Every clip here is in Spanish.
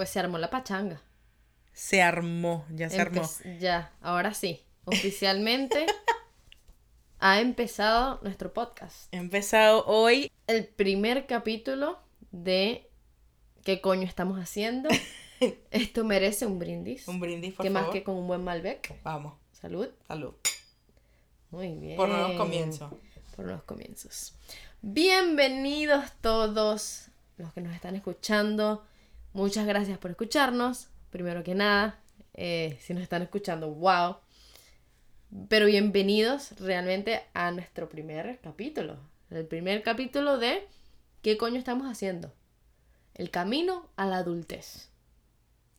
Pues se armó la pachanga. Se armó, ya se armó. Ya, ahora sí. Oficialmente ha empezado nuestro podcast. He empezado hoy. El primer capítulo de ¿Qué coño estamos haciendo? Esto merece un brindis. Un brindis, por ¿Qué más favor. que con un buen Malbec? Vamos, Salud. salud. Muy bien. Por nuevos comienzos. Por nuevos comienzos. Bienvenidos todos los que nos están escuchando. Muchas gracias por escucharnos. Primero que nada, eh, si nos están escuchando, wow. Pero bienvenidos realmente a nuestro primer capítulo. El primer capítulo de ¿Qué coño estamos haciendo? El camino a la adultez.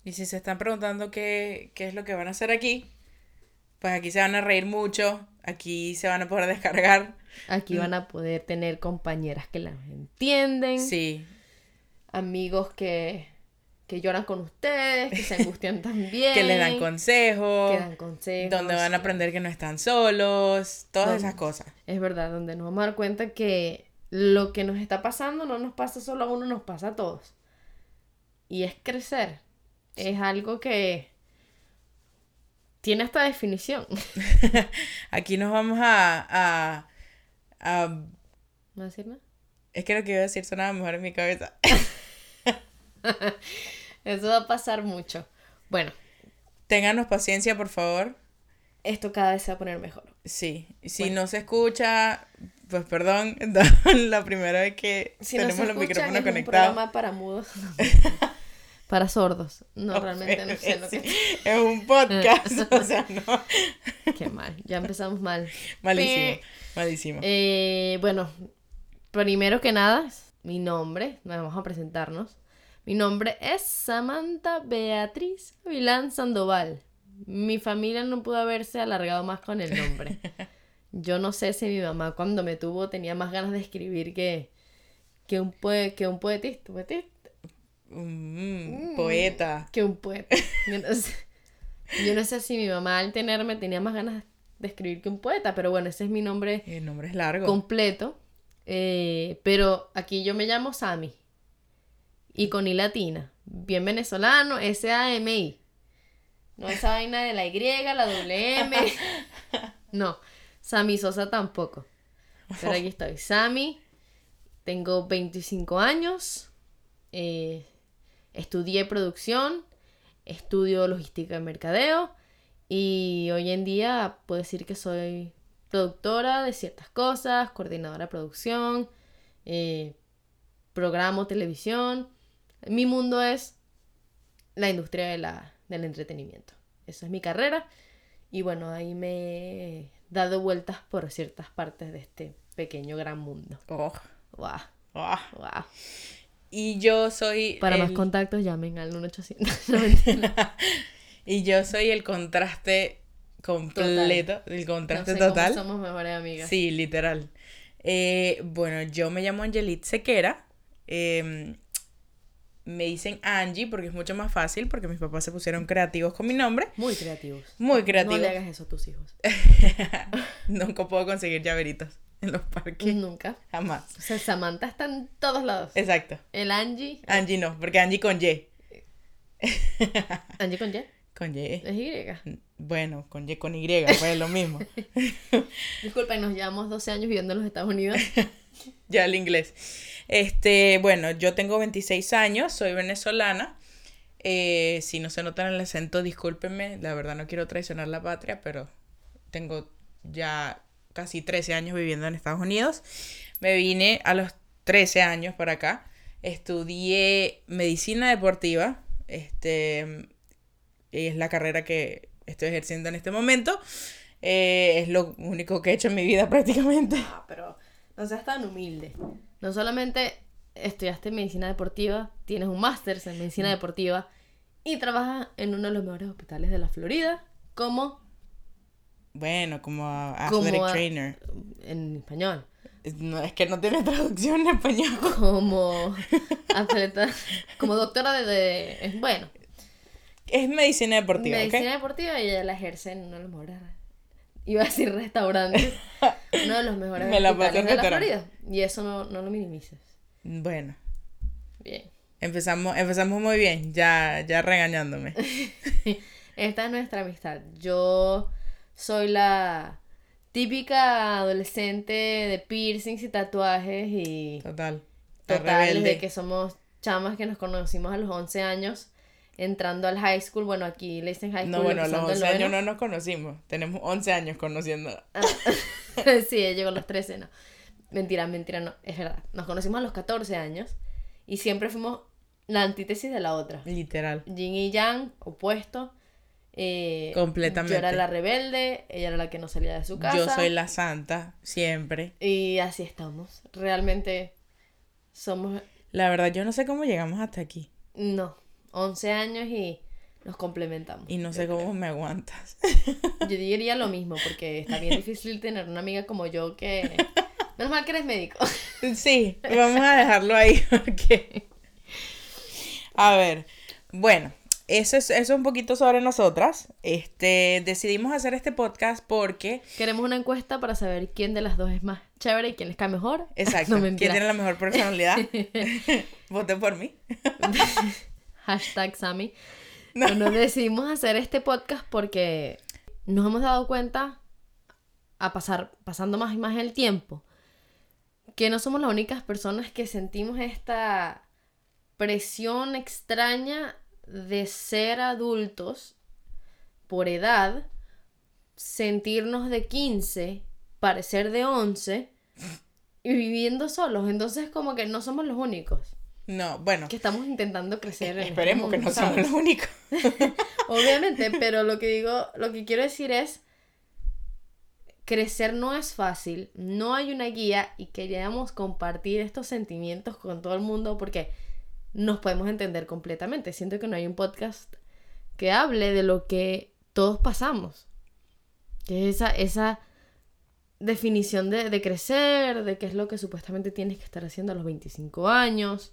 Y si se están preguntando qué, qué es lo que van a hacer aquí, pues aquí se van a reír mucho, aquí se van a poder descargar. Aquí van a poder tener compañeras que las entienden. Sí, amigos que, que lloran con ustedes, que se angustian también. que les dan consejos, que dan consejos. donde van a aprender que no están solos, todas Donde- esas cosas. Es verdad, donde nos vamos a dar cuenta que lo que nos está pasando no nos pasa solo a uno, nos pasa a todos. Y es crecer. Es algo que tiene esta definición. Aquí nos vamos a, a, a... ¿No decir nada? Es que lo que iba a decir sonaba mejor en mi cabeza. Eso va a pasar mucho. Bueno, Ténganos paciencia, por favor. esto cada vez se va a poner mejor. Sí, si Bueno. no se escucha, pues perdón, la primera vez que Si no tenemos se los micrófonos es un conectados. programa para mudos. para sordos. No, realmente no sé lo es, que... es un podcast, o sea, no. Qué mal, ya empezamos mal. Malísimo, malísimo. Eh, bueno, primero que nada, mi nombre, vamos a presentarnos. Mi nombre es Samantha Beatriz Vilán Sandoval. Mi familia no pudo haberse alargado más con el nombre. Yo no sé si mi mamá cuando me tuvo tenía más ganas de escribir que, que un, poe- que un poetista, poetista, Mm, poeta. que un poeta. Yo no, sé, yo no sé si mi mamá al tenerme tenía más ganas de escribir que un poeta, pero bueno, ese es mi nombre El nombre es largo. completo. eh, pero aquí yo me llamo Sami. Y con I latina. Bien venezolano, S-A-M-I. No esa vaina de la Y, la doble M. No. Sami Sosa tampoco. Pero aquí estoy. Sami. Tengo 25 años. eh, estudié producción. Estudio logística y mercadeo. Y hoy en día puedo decir que soy productora de ciertas cosas, coordinadora de producción, eh, programo televisión. Mi mundo es la industria de la, del entretenimiento. Eso es mi carrera. Y bueno, ahí me he dado vueltas por ciertas partes de este pequeño gran mundo. Oh, Wow, oh. wow. Y yo soy. Para más contactos llamen al 1800. No. Y yo soy el contraste completo. El No contraste cómo total. somos mejores amigas. Sí, literal. Eh, bueno, yo me llamo Angelit Sequera. eh, me dicen Angie porque es mucho más fácil, porque mis papás se pusieron creativos con mi nombre. Muy creativos. Muy No creativos. le hagas eso a tus hijos. Nunca puedo conseguir llaveritos en los parques. Nunca. Jamás. O sea, Samantha está en todos lados. Exacto. El Angie. Angie no, porque Angie con Y. Angie con Y. Con Y. Es Y. Bueno, con Y con Y, pues es lo mismo. Disculpen, nos llevamos 12 años viviendo en los Estados Unidos. ya el inglés. Este, bueno, yo tengo 26 años, soy venezolana. Eh, si no se nota en el acento, discúlpenme, la verdad no quiero traicionar la patria, pero tengo ya casi 13 años viviendo en Estados Unidos. Me vine a los 13 años para acá. Estudié medicina deportiva. Este es la carrera que estoy ejerciendo en este momento. Eh, es lo único que he hecho en mi vida prácticamente. Ah, pero no seas tan humilde. No solamente estudiaste medicina deportiva, tienes un máster en medicina deportiva y trabajas en uno de los mejores hospitales de la Florida como, Bueno, como athletic a- trainer. en español, Es- No, es que no tiene traducción en español. como atleta, como doctora de, bueno, Es medicina deportiva, medicina deportiva y ella la ejerce en uno de los mejores, iba a decir restaurantes, uno de los mejores Me la hospitales de la. Florida. Y eso no, no lo minimices. Bueno, Bien. Empezamos, empezamos muy bien, ya, ya regañándome. Esta es nuestra amistad. Yo soy la típica adolescente de piercings y tatuajes y Total. total de que somos chamas que nos conocimos a los 11 años entrando al high school. Bueno, aquí le dicen high school. No, bueno, a los empezando el 11 años no nos conocimos. Tenemos 11 años conociendo. sí, ella llegó a los 13, no. Mentira, mentira, no. Es verdad. Nos conocimos a los 14 años y siempre fuimos la antítesis de la otra. Literal. Yin y Yang, opuesto. Eh, Completamente. Yo era la rebelde, ella era la que no salía de su casa. Yo soy la santa, siempre. Y así estamos. Realmente somos, La verdad, yo no sé cómo llegamos hasta aquí. no, 11 años y nos complementamos. Y no sé cómo me aguantas. Yo diría lo mismo, porque está bien difícil tener una amiga como yo que... Menos mal que eres médico. Sí, vamos a dejarlo ahí porque... A ver, bueno, eso es, eso es un poquito sobre nosotras. Este, decidimos hacer este podcast porque... Queremos una encuesta para saber quién de las dos es más chévere y quién les cae mejor. Exacto, No, ¿quién tiene la mejor personalidad? Voten por mí. Hashtag Sammy. No. Bueno, decidimos hacer este podcast porque nos hemos dado cuenta, a pasar, pasando más y más el tiempo, que no somos las únicas personas que sentimos esta presión extraña de ser adultos por edad, sentirnos de 15, parecer de 11 y viviendo solos. Entonces como que no somos los únicos No, bueno, que estamos intentando crecer este esperemos que mundo, no somos los únicos. Obviamente, pero lo que digo, lo que quiero decir es crecer no es fácil, no hay una guía y queríamos compartir estos sentimientos con todo el mundo porque nos podemos entender completamente. Siento que no hay un podcast que hable de lo que todos pasamos. Que es esa, esa definición de, de crecer, de qué es lo que supuestamente tienes que estar haciendo a los 25 años,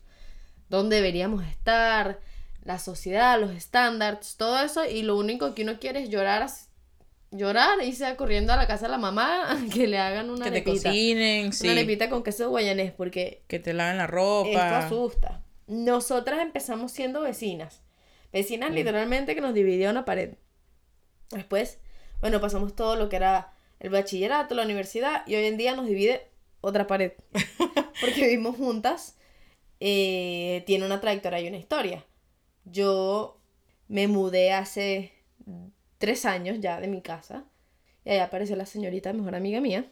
dónde deberíamos estar, la sociedad, los estándares, todo eso, y lo único que uno quiere es llorar, llorar, irse corriendo a la casa de la mamá, que le hagan una Que te cocinen, sí. una arepita con queso guayanés, porque Que te laven la esto ropa. asusta. Nosotras empezamos siendo vecinas. Vecinas Mm. literalmente que nos dividía una pared. Después, bueno, pasamos todo lo que era el bachillerato, la universidad, y hoy en día nos divide otra pared. Porque vivimos juntas. Eh, tiene una trayectoria y una historia. Yo me mudé hace tres años ya de mi casa. Y ahí apareció la señorita, mejor amiga mía.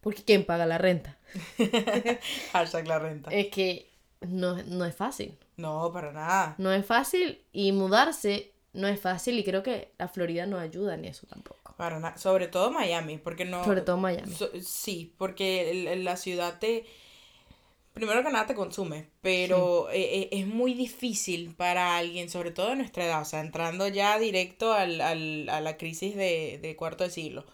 Porque ¿quién paga la renta? Hashtag la renta. Es que no, no es fácil. No, para nada. No es fácil y mudarse no es fácil y creo que la Florida no ayuda en eso tampoco. Para nada. Sobre todo Miami, porque no... Sobre todo Miami. So- sí, porque la ciudad te... Primero que nada te consume, pero eh, eh, es muy difícil para alguien, sobre todo de nuestra edad, o sea, entrando ya directo al, al- a la crisis de, de cuarto de siglo,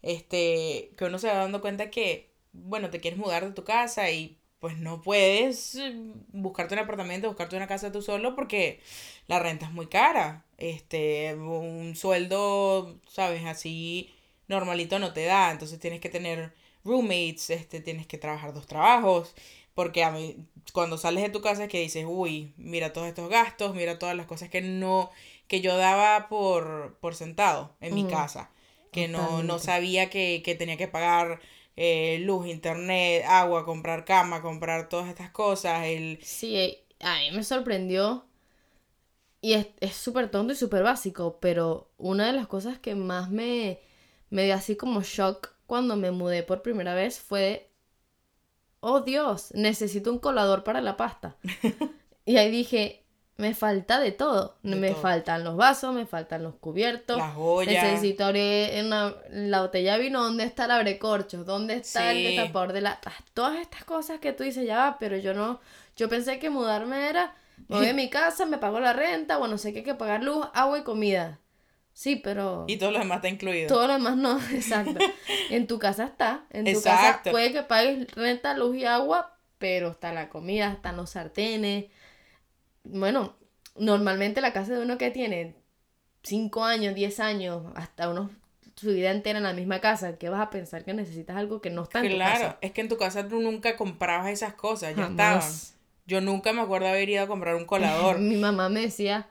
este, que uno se va dando cuenta que, bueno, te quieres mudar de tu casa y pues no puedes eh, buscarte un apartamento, buscarte una casa tú solo porque la renta es muy cara, este, un sueldo, sabes, así normalito no te da, entonces tienes que tener roommates, este, tienes que trabajar dos trabajos, porque a mí, cuando sales de tu casa es que dices, uy, mira todos estos gastos, mira todas las cosas que no, que yo daba por, por sentado en mi casa, que no, no sabía que, que tenía que pagar eh, luz, internet, agua, comprar cama, comprar todas estas cosas, el... Sí, eh, a mí me sorprendió y es es súper tonto y súper básico, pero una de las cosas que más me, me dio así como shock cuando me mudé por primera vez fue, oh Dios, necesito un colador para la pasta. y ahí dije, me falta de todo. De me todo. faltan los vasos, me faltan los cubiertos. Las ollas. Necesito abrir una- la botella de vino, ¿dónde está el abrecorchos? ¿Dónde está el destapador de latas? Todas estas cosas que tú dices, ya va, pero yo no, yo pensé que mudarme era, me voy a mi casa, me pago la renta, bueno, sé que hay que pagar luz, agua y comida. Sí, pero Y todo lo demás está incluido. todo lo demás no, exacto. En tu casa está, en tu Exacto. casa puede que pagues renta, luz y agua, pero está la comida, están los sartenes. Bueno, normalmente la casa de uno que tiene 5 años, 10 años, hasta uno su vida entera en la misma casa, que vas a pensar que necesitas algo que no está en tu Claro, casa? es que en tu casa tú nunca comprabas esas cosas, ya Jamás. estaban. Yo nunca me acuerdo haber ido a comprar un colador. Mi mamá me decía,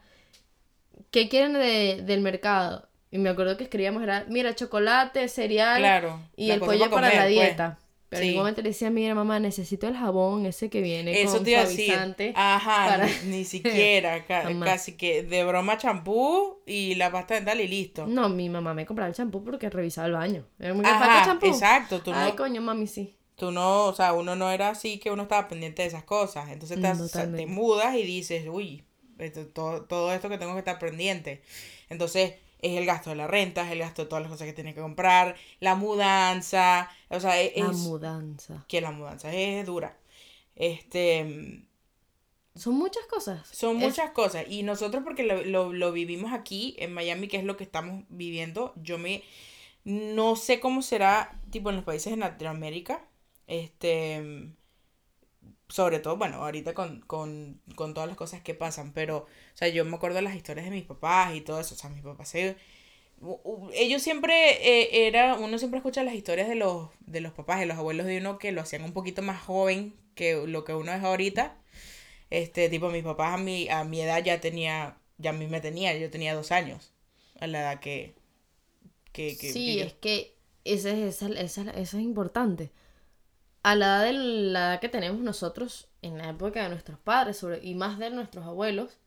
¿qué quieren de, del mercado? Y me acuerdo que escribíamos, era, mira, chocolate, cereal Claro, y el pollo para la comer, pues. dieta. Pero en Sí. un momento le decía, mira, mamá, necesito el jabón ese que viene Eso con te iba a decir. suavizante. Ajá, para- ni, ni siquiera. ca- casi que de broma champú y la pasta dental y listo. No, mi mamá me compraba el champú porque revisaba el baño. Era muy Ajá, champú. exacto. Tú Ay, no, coño, mami, sí. tú no, o sea, uno no era así que uno estaba pendiente de esas cosas. Entonces te, mudas y dices, uy, esto- todo, todo esto que tengo que estar pendiente. Entonces es el gasto de la renta, es el gasto de todas las cosas que tienes que comprar, la mudanza, o sea, es, La mudanza. que la mudanza es dura. Este, Son muchas cosas. Son Es- muchas cosas. Y nosotros porque lo, lo, lo vivimos aquí en Miami, que es lo que estamos viviendo, yo me... No sé cómo será, tipo, en los países de Latinoamérica. Este... Sobre todo, bueno, ahorita con, con, con todas las cosas que pasan. Pero, o sea, yo me acuerdo de las historias de mis papás y todo eso. O sea, mis papás se... Ellos siempre eh, era, uno siempre escucha las historias de los, de los papás, de los abuelos de uno que lo hacían un poquito más joven que lo que uno es ahorita. Este, tipo, mis papás a mi, a mi edad ya tenía, ya a mí me tenía, yo tenía dos años, a la edad que, que, que Sí, que yo- es que ese, esa- esa- eso es importante. A la edad de la edad que tenemos nosotros, en la época de nuestros padres sobre, y más de nuestros abuelos,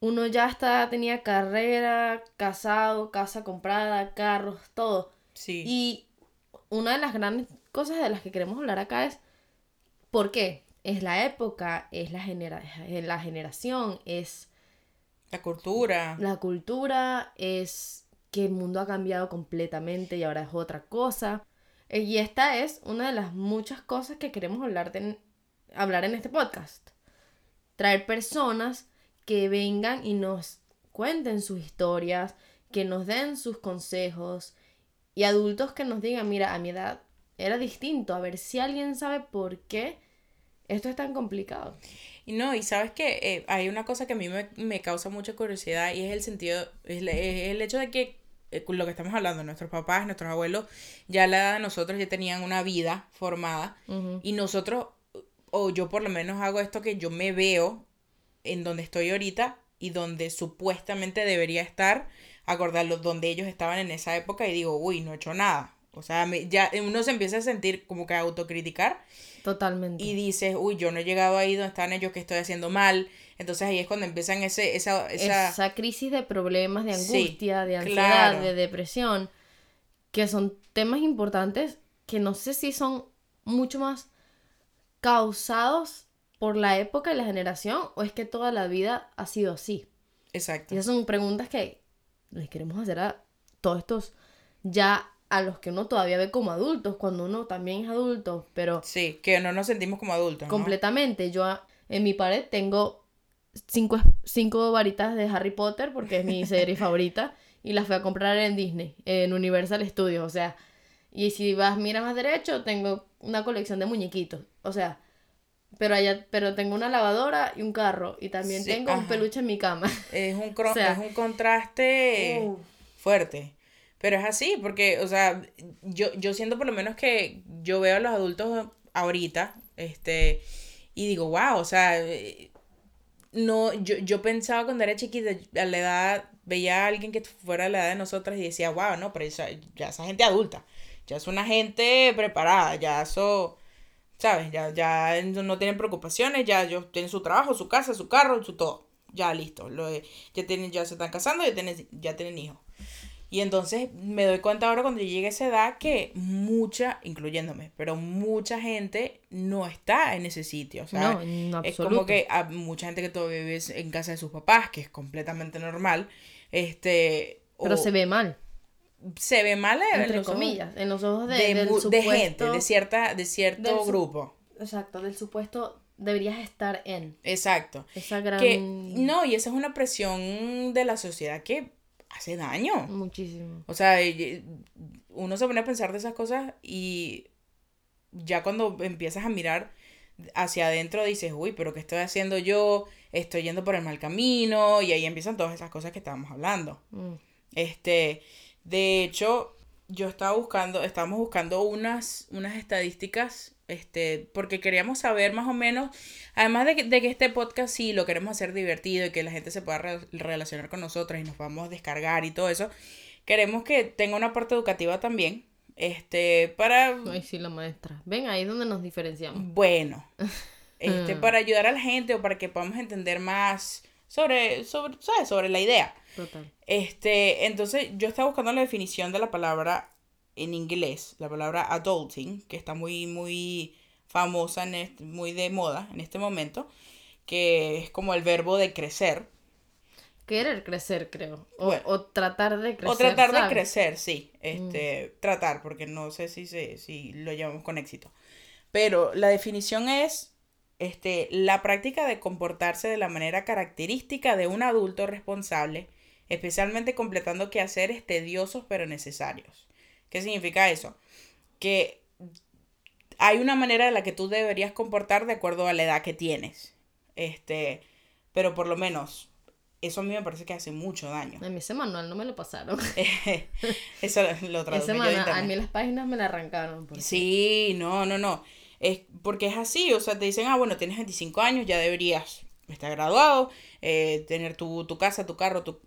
uno ya está, tenía carrera, casado, casa comprada, carros, todo. sí, Y una de las grandes cosas de las que queremos hablar acá es ¿por qué? Es la época, es la, genera es la generación, es la cultura, la cultura, es que el mundo ha cambiado completamente y ahora es otra cosa. Eh, Y esta es una de las muchas cosas que queremos hablar, de- hablar en este podcast. Traer personas que vengan y nos cuenten sus historias, que nos den sus consejos y adultos que nos digan, mira, a mi edad era distinto, a ver si alguien sabe por qué esto es tan complicado. Y no, y sabes que hay una cosa que a mí me, me causa mucha curiosidad y es el sentido, es, es el hecho de que eh, lo que estamos hablando, nuestros papás, nuestros abuelos, ya a la edad de nosotros ya tenían una vida formada y nosotros, o yo por lo menos hago esto que yo me veo en donde estoy ahorita y donde supuestamente debería estar, acordarlos donde ellos estaban en esa época y digo, uy, no he hecho nada. O sea, ya uno se empieza a sentir como que a autocriticar Totalmente. y dices, uy, yo no he llegado ahí donde están ellos, que estoy haciendo mal. Entonces ahí es cuando empiezan ese, esa, esa, esa crisis de problemas, de Sí, angustia, de ansiedad, claro. de depresión, que son temas importantes que no sé si son mucho más causados por la época y la generación o es que toda la vida ha sido así. Exacto. Y esas son preguntas que les queremos hacer a todos estos ya a los que uno todavía ve como adultos, cuando uno también es adulto, pero Sí, que no nos sentimos como adultos, ¿no? completamente. Yo a- en mi pared tengo cinco, cinco varitas de Harry Potter porque es mi serie favorita y las fui a comprar en Disney, en Universal Studios, o sea, y si vas, miras más derecho, tengo una colección de muñequitos, o sea, pero allá, pero tengo una lavadora y un carro y también Sí, tengo un peluche en mi cama. Es un, cro- O sea, es un contraste Uh. fuerte. Pero es así, porque, o sea, yo, yo siento por lo menos que yo veo a los adultos ahorita, este, y digo, wow, o sea, eh, no, yo, yo pensaba cuando era chiquita, a la edad, veía a alguien que fuera de la edad de nosotras y decía, wow, no, pero esa, ya esa gente adulta, ya es una gente preparada, ya eso, ¿sabes? Ya, ya no tienen preocupaciones, ya ellos tienen su trabajo, su casa, su carro, su todo, ya listo, lo, ya, tienen, ya se están casando, ya tienen, ya tienen hijos. Y entonces me doy cuenta ahora cuando yo llegue a esa edad que mucha, incluyéndome, pero mucha gente no está en ese sitio. O sea, no, en es como que hay mucha gente que todavía vive en casa de sus papás, que es completamente normal. Este. Pero o se ve mal, se ve mal en entre los ojos comillas, en los ojos de, de, del gente, de cierta, de cierto grupo. Exacto, del supuesto deberías estar en Exacto. esa gran... Que, no, y esa es una presión de la sociedad que hace daño. Muchísimo. O sea, uno se pone a pensar de esas cosas y ya cuando empiezas a mirar hacia adentro dices, uy, pero ¿qué estoy haciendo yo? Estoy yendo por el mal camino y ahí empiezan todas esas cosas que estábamos hablando. Mm. Este, de hecho, yo estaba buscando, estábamos buscando unas, unas estadísticas este, porque queríamos saber más o menos, además de que, de que este podcast sí lo queremos hacer divertido y que la gente se pueda re- relacionar con nosotros y nos podamos descargar y todo eso, queremos que tenga una parte educativa también, este, para, Ay, sí, la maestra. Ven, ahí es donde nos diferenciamos. bueno, este, Mm. para ayudar a la gente o para que podamos entender más sobre, sobre, ¿sabes? Sobre la idea. Total. Este, entonces yo estaba buscando la definición de la palabra en inglés, la palabra adulting, que está muy, muy famosa, en este- muy de moda en este momento, que es como el verbo de crecer. Querer crecer, creo. O, Bueno. o tratar de crecer. o tratar de crecer, sí. Este, tratar, porque no sé si, se, si lo llevamos con éxito. Pero la definición es este, la práctica de comportarse de la manera característica de un adulto responsable, especialmente completando quehaceres tediosos pero necesarios. ¿Qué significa eso? Que hay una manera en la que tú deberías comportar de acuerdo a la edad que tienes. Este, pero por lo menos, eso a mí me parece que hace mucho daño. A mí ese manual no me lo pasaron. Eso lo traduje ese yo manual, a mí las páginas me la arrancaron. porque- Sí, no, no, no. Es porque es así, o sea, te dicen, ah, bueno, tienes 25 años, ya deberías estar graduado, eh, tener tu, tu casa, tu carro, tu,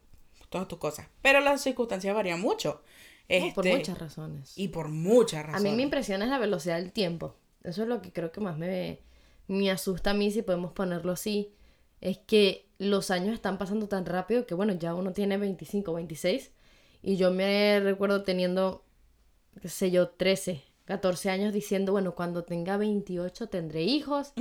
todas tus cosas. Pero las circunstancias varían mucho. No, por Este, muchas razones. Y por muchas A razones. mí me impresiona es la velocidad del tiempo. Eso es lo que creo que más me, me asusta a mí, si podemos ponerlo así. Es que los años están pasando tan rápido que, bueno, ya uno tiene 25, 26. Y yo me recuerdo teniendo, qué sé yo, 13, 14 años diciendo, bueno, cuando tenga 28 tendré hijos.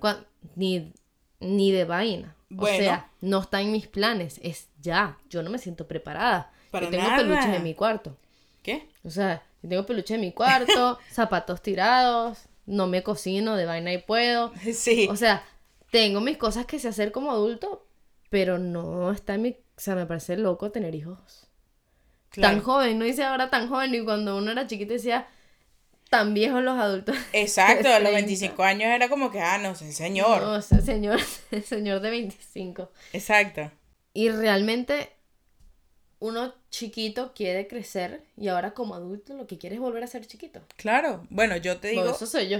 Cuan- ni, ni de vaina. Bueno. O sea, no está en mis planes. Es ya. Yo no me siento preparada. Para yo tengo nada. peluches en mi cuarto. ¿Qué? O sea, yo tengo peluche en mi cuarto, zapatos tirados, no me cocino de vaina y puedo. Sí. O sea, tengo mis cosas que sé hacer como adulto, pero no está en mi... O sea, me parece loco tener hijos. claro. Tan joven, no dice ahora tan joven, y cuando uno era chiquito decía, tan viejos los adultos. Exacto, a los 30. 25 años era como que, ah, no sé, señor. No, señor, señor de 25. Exacto. Y realmente uno chiquito quiere crecer y ahora como adulto lo que quiere es volver a ser chiquito. Claro. Bueno, yo te digo. Bueno, eso soy yo.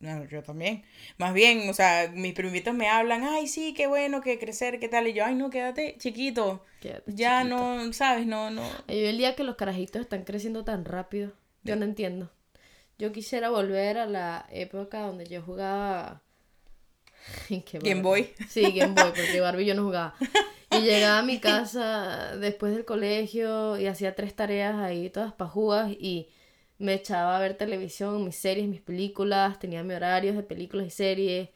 No, yo también. Más bien, o sea, mis primitos me hablan, ay, sí, qué bueno, que crecer, qué tal. Y yo, ay, no, quédate chiquito. Quédate Ya chiquito. no, ¿sabes? No, no. Yo el día que los carajitos están creciendo tan rápido, yo no entiendo. Yo quisiera volver a la época donde yo jugaba... ¿Qué Game? Boy. Sí, Game Boy, porque Barbie yo no jugaba. Y llegaba a mi casa después del colegio y hacía tres tareas ahí, todas pajugas, y me echaba a ver televisión, mis series, mis películas, tenía mi horarios de películas y series.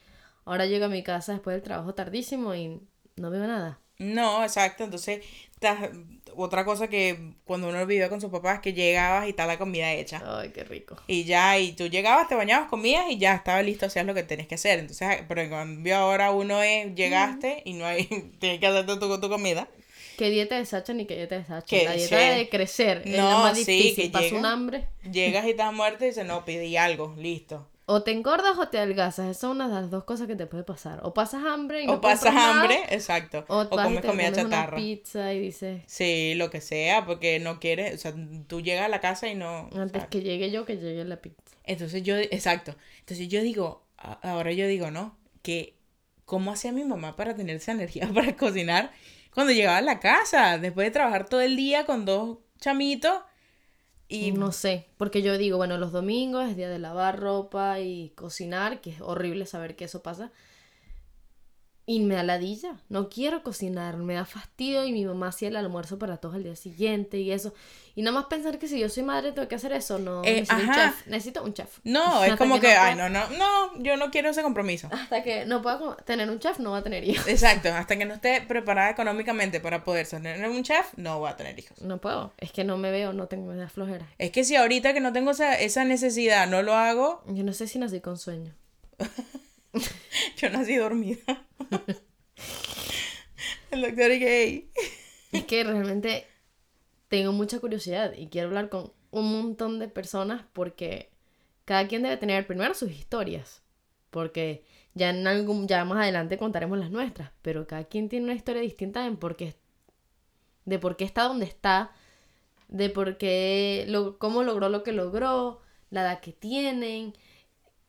Ahora llego a mi casa después del trabajo tardísimo y no veo nada. No, exacto. Entonces, ta- otra cosa que cuando uno vive con sus papás, que llegabas y está la comida hecha. Ay, qué rico. Y ya, y tú llegabas, te bañabas, comías y ya estaba listo, hacías lo que tenías que hacer. Entonces, pero en cambio ahora uno es, llegaste y no hay, tienes que hacerte tu, tu comida. ¿Qué dieta de Sacha ni qué dieta de Sacha? Que La dieta sí. de crecer es No, la más sí, difícil. que Pasa llega. un hambre. Llegas y estás muerto y dices, no, pedí algo, listo. O te engordas o te adelgazas. Esas son una de las dos cosas que te puede pasar. O pasas hambre y no o pasas nada, hambre, exacto. O, O, comes comida comes una chatarra. pizza y dices, Sí, lo que sea, porque no quieres, o sea, tú llegas a la casa y no... antes que llegue yo, que llegue la pizza. Entonces yo, exacto. Entonces yo digo, ahora yo digo, ¿no? Que cómo hacía mi mamá para tener esa energía para cocinar cuando llegaba a la casa, después de trabajar todo el día con dos chamitos y No sé, porque yo digo, bueno, los domingos es día de lavar ropa y cocinar, que es horrible saber que eso pasa. Y me da ladilla, no quiero cocinar, me da fastidio y mi mamá hacía el almuerzo para todos al día siguiente y eso. Y nada más pensar que si yo soy madre tengo que hacer eso, no, Eh, necesito un chef, necesito un chef. no, es Hasta como que, no ay, pueda- no, no, no, yo no quiero ese compromiso. Hasta que no pueda tener un chef, no va a tener hijos. Exacto, hasta que no esté preparada económicamente para poder tener un chef, no va a tener hijos. No puedo, es que no me veo, no tengo, da flojera. Es que si ahorita que no tengo esa, esa necesidad no lo hago, Yo no sé si nací con sueño. yo nací dormida. El doctor gay. Es que realmente tengo mucha curiosidad y quiero hablar con un montón de personas porque cada quien debe tener primero sus historias. Porque ya en algún, ya más adelante contaremos las nuestras. Pero cada quien tiene una historia distinta en por qué, de por qué está donde está, de por qué, cómo logró lo que logró, la edad que tienen.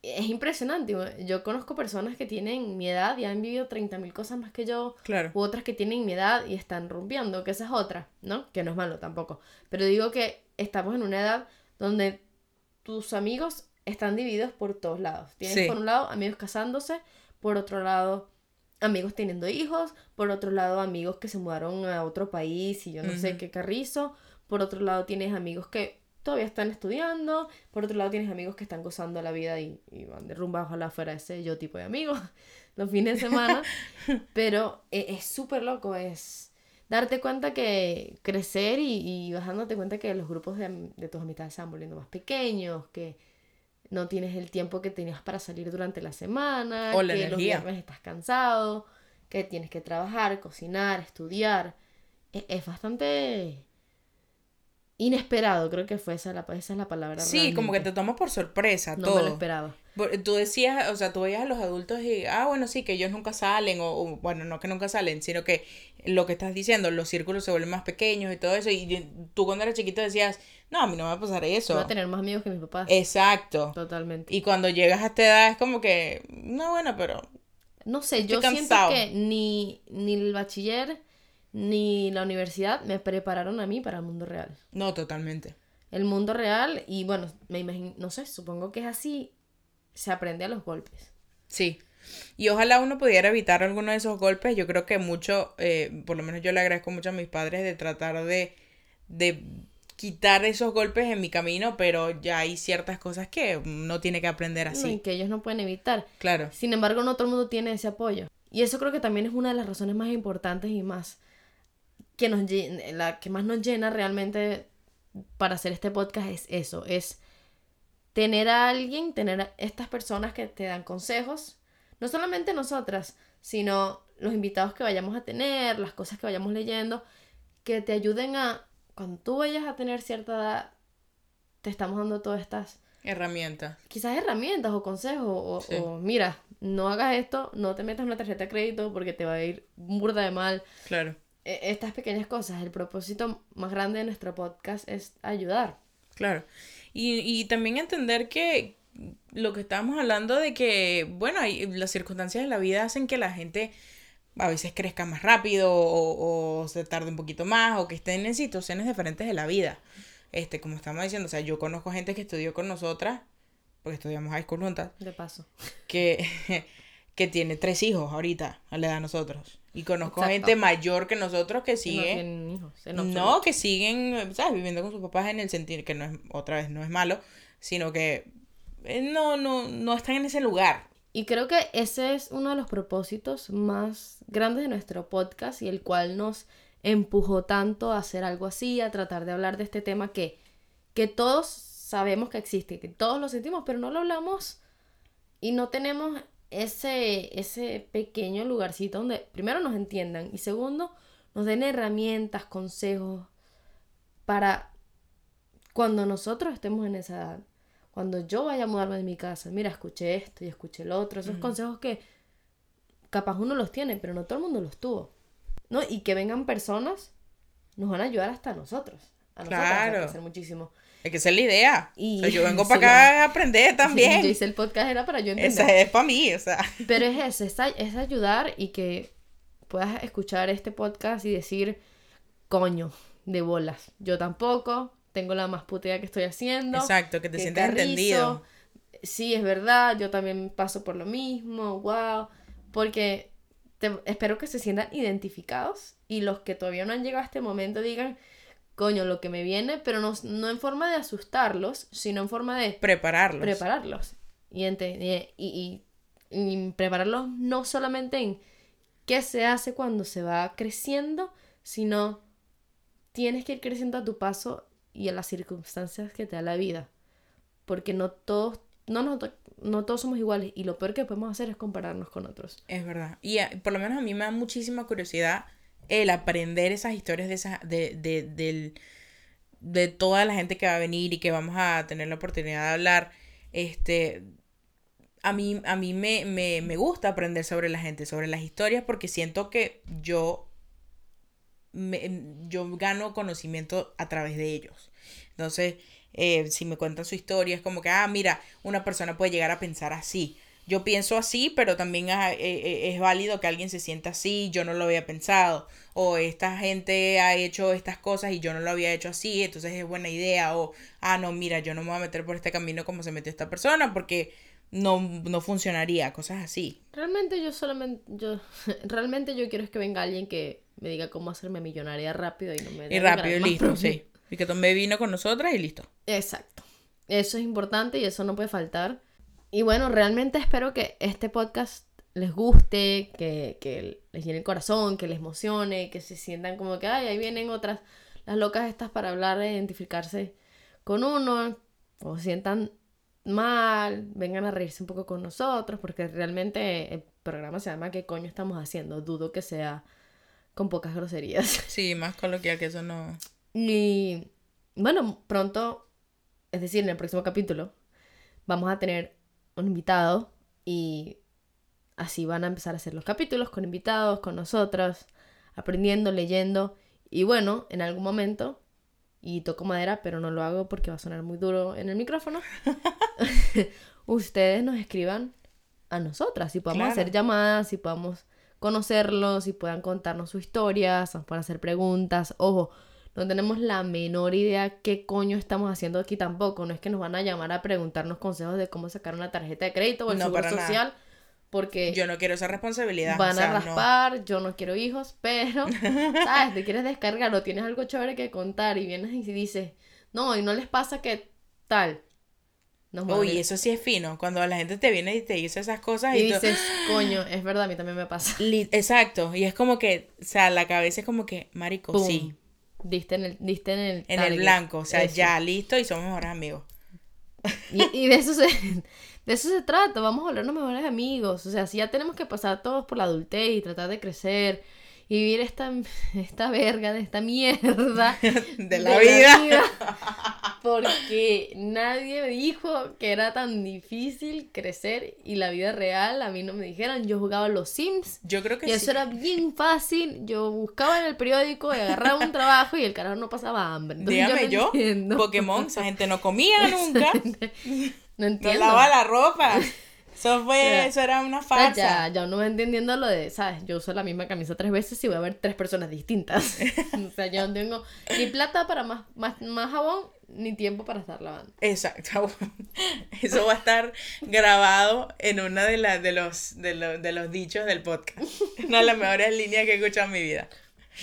Es impresionante. Yo conozco personas que tienen mi edad y han vivido 30.000 cosas más que yo. Claro. U otras que tienen mi edad y están rompiendo, que esa es otra, ¿no? Que no es malo tampoco. Pero digo que estamos en una edad donde tus amigos están divididos por todos lados. Tienes Sí. por un lado amigos casándose, por otro lado amigos teniendo hijos, por otro lado amigos que se mudaron a otro país y yo no sé qué carrizo, por otro lado tienes amigos que todavía están estudiando, por otro lado tienes amigos que están gozando la vida y, y van de rumba, ojalá fuera ese yo tipo de amigos los fines de semana, pero e- es súper loco, es darte cuenta que crecer y, y vas dándote cuenta que los grupos de, tus amistades se van volviendo más pequeños, que no tienes el tiempo que tenías para salir durante la semana, O la que los energía. viernes estás cansado, que tienes que trabajar, cocinar, estudiar. E- Es, bastante inesperado, creo que fue esa la, esa es la palabra. Sí, como que te realmente. tomas por sorpresa No todo. me lo esperaba. Tú decías, o sea, tú veías a los adultos y, ah, bueno, sí, que ellos nunca salen, o, o, bueno, no que nunca salen, sino que lo que estás diciendo, los círculos se vuelven más pequeños y todo eso, y tú cuando eras chiquito decías, no, a mí no me va a pasar eso. Voy a tener más amigos que mis papás. Exacto. Totalmente. Y cuando llegas a esta edad es como que, no, bueno, pero No sé, yo siento cansado. que ni, ni el bachiller ni la universidad me prepararon a mí para el mundo real. no, totalmente. El mundo real, y bueno, me imagino, no sé, supongo que es así, se aprende a los golpes. Sí. Y ojalá uno pudiera evitar alguno de esos golpes. Yo creo que mucho, eh, por lo menos yo le agradezco mucho a mis padres de tratar de, de quitar esos golpes en mi camino, pero ya hay ciertas cosas que uno tiene que aprender ¿no? Y así. que ellos no pueden evitar. Claro. Sin embargo, no todo el mundo tiene ese apoyo. Y eso creo que también es una de las razones más importantes y más que nos la que más nos llena realmente para hacer este podcast es eso, es tener a alguien, tener a estas personas que te dan consejos, no solamente nosotras, sino los invitados que vayamos a tener, las cosas que vayamos leyendo, que te ayuden a, cuando tú vayas a tener cierta edad, te estamos dando todas estas Herramienta. quizás herramientas o consejos o, Sí. o, mira, no hagas esto, no te metas una tarjeta de crédito porque te va a ir burda de mal. Claro. E- Estas pequeñas cosas, el propósito más grande de nuestro podcast es ayudar. Claro. Y, y también entender que lo que estábamos hablando de que, bueno, hay, las circunstancias de la vida hacen que la gente a veces crezca más rápido o, o se tarde un poquito más o que estén en situaciones diferentes de la vida. Este, como estamos diciendo, o sea, yo conozco gente que estudió con nosotras, porque estudiamos high school juntas, De paso. que, que tiene tres hijos ahorita a la edad de nosotros. Y conozco Exacto. gente mayor que nosotros que sigue... no hijos. No, que siguen, ¿sabes? Viviendo con sus papás en el sentido que no es, otra vez, no es malo, sino que eh, no, no, no están en ese lugar. Y creo que ese es uno de los propósitos más grandes de nuestro podcast y el cual nos empujó tanto a hacer algo así, a tratar de hablar de este tema que, que todos sabemos que existe, que todos lo sentimos, pero no lo hablamos y no tenemos ese, ese pequeño lugarcito donde primero nos entiendan y segundo nos den herramientas, consejos para cuando nosotros estemos en esa edad, cuando yo vaya a mudarme de mi casa, mira, escuché esto y escuché el otro, esos consejos que capaz uno los tiene, pero no todo el mundo los tuvo, ¿no? Y que vengan personas, nos van a ayudar hasta nosotros, a nosotros Claro. a crecer muchísimo. Es que esa es la idea. Y- O sea, yo vengo sí, para acá a aprender también. Yo hice el podcast era para yo entender. Esa es para mí, o sea. Pero es eso, es, ay- es ayudar y que puedas escuchar este podcast y decir, coño, de bolas. Yo tampoco, tengo la más putea que estoy haciendo. Exacto, que te sientas entendido. Sí, es verdad, yo también paso por lo mismo, wow. Porque te- espero que se sientan identificados y los que todavía no han llegado a este momento digan, coño, lo que me viene, pero no, no en forma de asustarlos, sino en forma de Prepararlos. prepararlos. Y, y, y- y prepararlos no solamente en qué se hace cuando se va creciendo, sino tienes que ir creciendo a tu paso y a las circunstancias que te da la vida. Porque no todos, no, to- no todos somos iguales y lo peor que podemos hacer es compararnos con otros. Es verdad. Y por lo menos a mí me da muchísima curiosidad el aprender esas historias de, esa, de, de, de toda la gente que va a venir y que vamos a tener la oportunidad de hablar. Este, a mí, a mí me, me, me gusta aprender sobre la gente, sobre las historias, porque siento que yo, me- yo gano conocimiento a través de ellos. Entonces, eh, si me cuentan su historia, es como que, ah, mira, una persona puede llegar a pensar así. Yo pienso así, pero también ah, eh, eh, es válido que alguien se sienta así, yo no lo había pensado. O esta gente ha hecho estas cosas y yo no lo había hecho así, entonces es buena idea. O, ah, no, mira, yo no me voy a meter por este camino como se metió esta persona porque no, no funcionaría, cosas así. Realmente yo solamente, yo, realmente yo quiero es que venga alguien que me diga cómo hacerme millonaria rápido y no me Y rápido y listo, sí. Y que tome vino con nosotras y listo. Exacto. Eso es importante y eso no puede faltar. Y bueno, realmente espero que este podcast les guste, que, que les llene el corazón, que les emocione, que se sientan como que, ay, ahí vienen otras, las locas estas para hablar, de identificarse con uno, o sientan mal, vengan a reírse un poco con nosotros, porque realmente el programa se llama ¿Qué coño estamos haciendo? Dudo que sea con pocas groserías. Sí, más coloquial que eso no. Y bueno, pronto, es decir, en el próximo capítulo, vamos a tener un invitado y así van a empezar a hacer los capítulos con invitados, con nosotros, aprendiendo, leyendo. Y bueno, en algún momento, y toco madera, pero no lo hago porque va a sonar muy duro en el micrófono, ustedes nos escriban a nosotras y podamos hacer llamadas y podamos conocerlos y puedan contarnos sus historias, nos puedan hacer preguntas. Ojo, no tenemos la menor idea qué coño estamos haciendo aquí tampoco. No es que nos van a llamar a preguntarnos consejos de cómo sacar una tarjeta de crédito o el seguro social. Porque yo no quiero esa responsabilidad. Van a raspar, yo no quiero hijos, pero, ¿sabes? Te quieres descargar o tienes algo chévere que contar y vienes y dices, no, y no les pasa que tal. Uy, eso sí es fino. Cuando la gente te viene y te dice esas cosas y, dices, coño, es verdad, a mí también me pasa. Exacto. Y es como que, o sea, la cabeza es como que, marico, sí. Diste en el, diste en el, en el blanco. O sea, ya listo y somos mejores amigos. Y, y de eso se, de eso se trata. Vamos a volvernos mejores amigos. O sea, si ya tenemos que pasar todos por la adultez y tratar de crecer y vivir esta, esta verga de esta mierda de la, vida. Porque nadie me dijo que era tan difícil crecer y la vida real, a mí no me dijeron, yo jugaba los Sims. Yo creo que y eso era bien fácil, yo buscaba en el periódico y agarraba un trabajo y el carajo no pasaba hambre. Dígame yo, Pokémon, esa gente no comía nunca. no entiendo. No lava la ropa. Eso fue, eso era una farsa. Ya, ya uno va entendiendo lo de, ¿sabes? Yo uso la misma camisa tres veces y voy a ver tres personas distintas. o sea, yo no tengo ni plata para más, más, más jabón ni tiempo para estar lavando. Exacto. Eso va a estar grabado en una de, las de, los, de, los, de los dichos del podcast. Una de las mejores líneas que he escuchado en mi vida.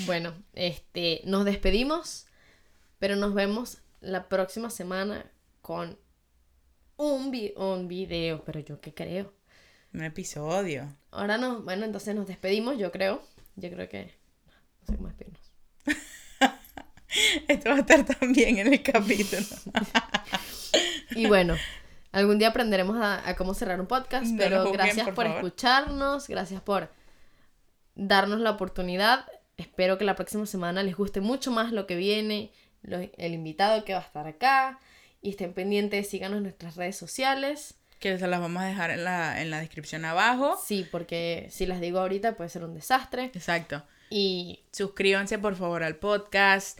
Bueno, este, nos despedimos, pero nos vemos la próxima semana con un, un video, pero yo qué creo. Un episodio. Ahora no, bueno, entonces nos despedimos, yo creo. Yo creo que... No sé cómo despedirnos. Esto va a estar también en el capítulo. y bueno, algún día aprenderemos a, cómo cerrar un podcast, pero gracias por, escucharnos, gracias por darnos la oportunidad. Espero que la próxima semana les guste mucho más lo que viene, el invitado que va a estar acá. Y estén pendientes, síganos en nuestras redes sociales. Que se las vamos a dejar en la, en la descripción abajo. Sí, porque si las digo ahorita puede ser un desastre. Exacto. Y suscríbanse por favor al podcast,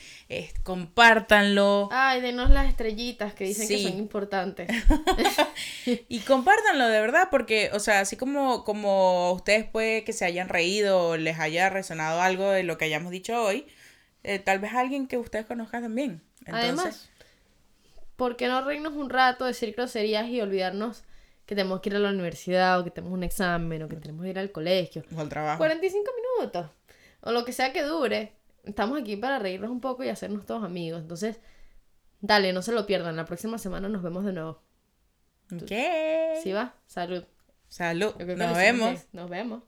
compártanlo. Ay, denos las estrellitas que dicen que son importantes. y compártanlo de verdad, porque, o sea, así como, como ustedes puede que se hayan reído o les haya resonado algo de lo que hayamos dicho hoy, eh, tal vez alguien que ustedes conozcan también. Entonces, Además, ¿por qué no reírnos un rato, decir groserías y olvidarnos que tenemos que ir a la universidad o que tenemos un examen o que tenemos que ir al colegio? O al trabajo. 45 minutos. O lo que sea que dure. Estamos aquí para reírnos un poco y hacernos todos amigos. Entonces, dale, no se lo pierdan. La próxima semana nos vemos de nuevo. ¿Qué? ¿Sí va? Salud. Salud. Nos vemos. Nos vemos.